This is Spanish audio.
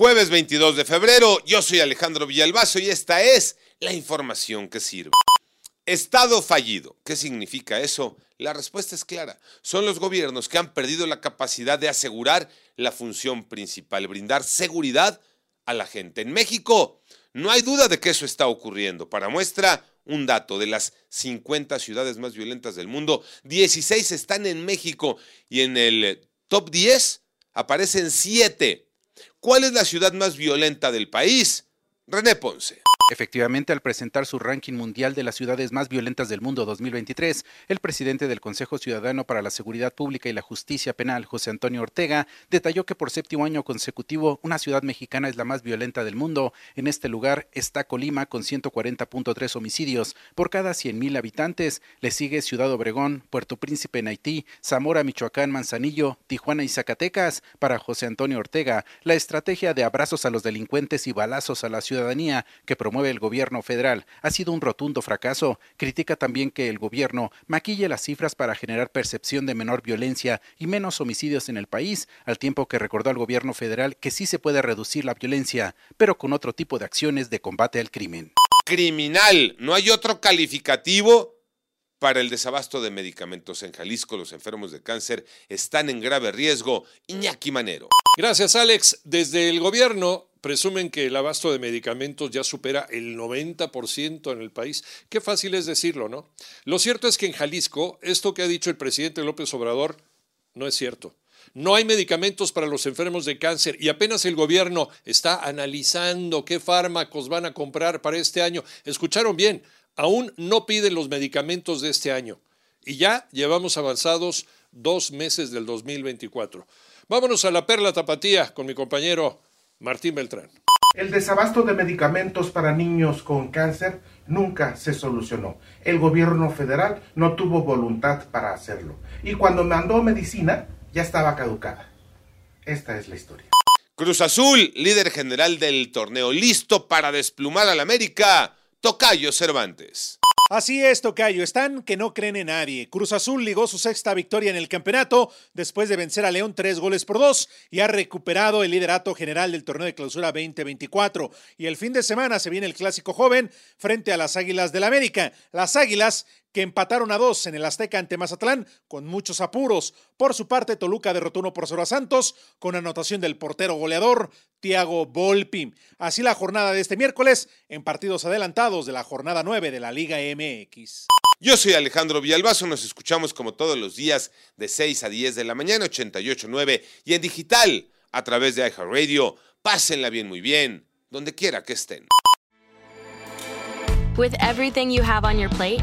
Jueves 22 de febrero, yo soy Alejandro Villalbazo y esta es la información que sirve. Estado fallido. ¿Qué significa eso? La respuesta es clara. Son los gobiernos que han perdido la capacidad de asegurar la función principal, brindar seguridad a la gente. En México no hay duda de que eso está ocurriendo. Para muestra, un dato, de las 50 ciudades más violentas del mundo, 16 están en México y en el top 10 aparecen 7. ¿Cuál es la ciudad más violenta del país? René Ponce. Efectivamente, al presentar su ranking mundial de las ciudades más violentas del mundo 2023, el presidente del Consejo Ciudadano para la Seguridad Pública y la Justicia Penal, José Antonio Ortega, detalló que por séptimo año consecutivo, una ciudad mexicana es la más violenta del mundo. En este lugar está Colima con 140.3 homicidios por cada 100.000 habitantes. Le sigue Ciudad Obregón, Puerto Príncipe en Haití, Zamora, Michoacán, Manzanillo, Tijuana y Zacatecas. Para José Antonio Ortega, la estrategia de abrazos a los delincuentes y balazos a la ciudadanía que promueve el gobierno federal ha sido un rotundo fracaso. Critica también que el gobierno maquille las cifras para generar percepción de menor violencia y menos homicidios en el país, al tiempo que recordó al gobierno federal que sí se puede reducir la violencia, pero con otro tipo de acciones de combate al crimen. Criminal, no hay otro calificativo para el desabasto de medicamentos en Jalisco. Los enfermos de cáncer están en grave riesgo. Iñaki Manero. Gracias, Alex. Desde el gobierno presumen que el abasto de medicamentos ya supera el 90% en el país. Qué fácil es decirlo, ¿no? Lo cierto es que en Jalisco, esto que ha dicho el presidente López Obrador no es cierto. No hay medicamentos para los enfermos de cáncer y apenas el gobierno está analizando qué fármacos van a comprar para este año. Escucharon bien, aún no piden los medicamentos de este año y ya llevamos avanzados dos meses del 2024. Vámonos a la perla tapatía con mi compañero Martín Beltrán. El desabasto de medicamentos para niños con cáncer nunca se solucionó. El gobierno federal no tuvo voluntad para hacerlo. Y cuando mandó medicina, ya estaba caducada. Esta es la historia. Cruz Azul, líder general del torneo, listo para desplumar al América. Tocayo Cervantes. Así es, Tocayo. Están que no creen en nadie. Cruz Azul ligó su sexta victoria en el campeonato después de vencer a León tres goles por dos y ha recuperado el liderato general del torneo de clausura 2024. Y el fin de semana se viene el clásico joven frente a las Águilas del América. Las Águilas que empataron a dos en el Azteca ante Mazatlán con muchos apuros. Por su parte, Toluca derrotó uno por cero a Santos con anotación del portero goleador Tiago Volpi. Así la jornada de este miércoles en partidos adelantados de la jornada 9 de la Liga MX. Yo soy Alejandro Villalbazo, nos escuchamos como todos los días de 6 a 10 de la mañana, 88.9 y en digital a través de iHeartRadio. Pásenla bien, muy bien, donde quiera que estén. With everything you have on your plate,